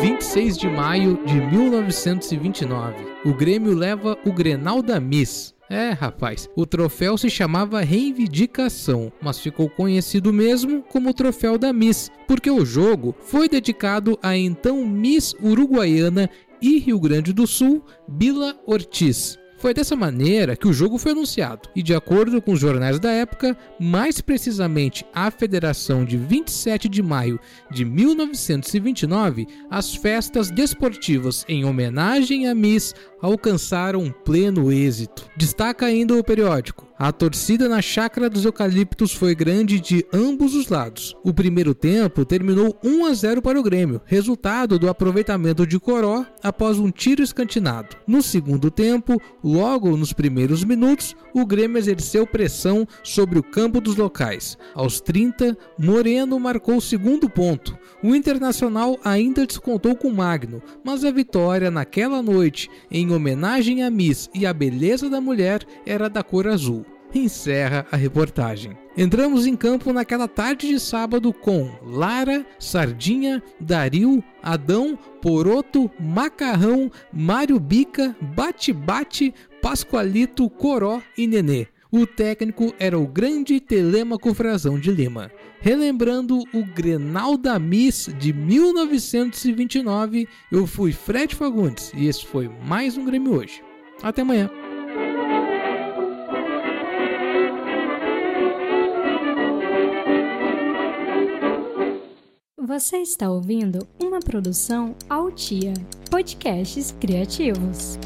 26 de maio de 1929. O Grêmio leva o Grenal da Miss. É, rapaz, o troféu se chamava Reivindicação, mas ficou conhecido mesmo como Troféu da Miss, porque o jogo foi dedicado à então Miss Uruguaiana e Rio Grande do Sul, Bila Ortiz. Foi dessa maneira que o jogo foi anunciado, e de acordo com os jornais da época, mais precisamente a Federação de 27 de maio de 1929, as festas desportivas em homenagem a Miss alcançaram pleno êxito. Destaca ainda o periódico. A torcida na chácara dos eucaliptos foi grande de ambos os lados. O primeiro tempo terminou 1 a 0 para o Grêmio, resultado do aproveitamento de Coró após um tiro escantinado. No segundo tempo, logo nos primeiros minutos, o Grêmio exerceu pressão sobre o campo dos locais. Aos 30, Moreno marcou o segundo ponto. O Internacional ainda descontou com Magno, mas a vitória naquela noite, em homenagem a Miss e à beleza da mulher, era da cor azul encerra a reportagem. Entramos em campo naquela tarde de sábado com Lara, Sardinha, Daril, Adão, Poroto, Macarrão, Mário Bica, Bate-Bate, Pascoalito, Coró e Nenê. O técnico era o grande Telemaco Frazão de Lima. Relembrando o Grenal da Miss de 1929, eu fui Fred Fagundes e esse foi mais um Grêmio hoje. Até amanhã. Você está ouvindo uma produção Altia Podcasts Criativos.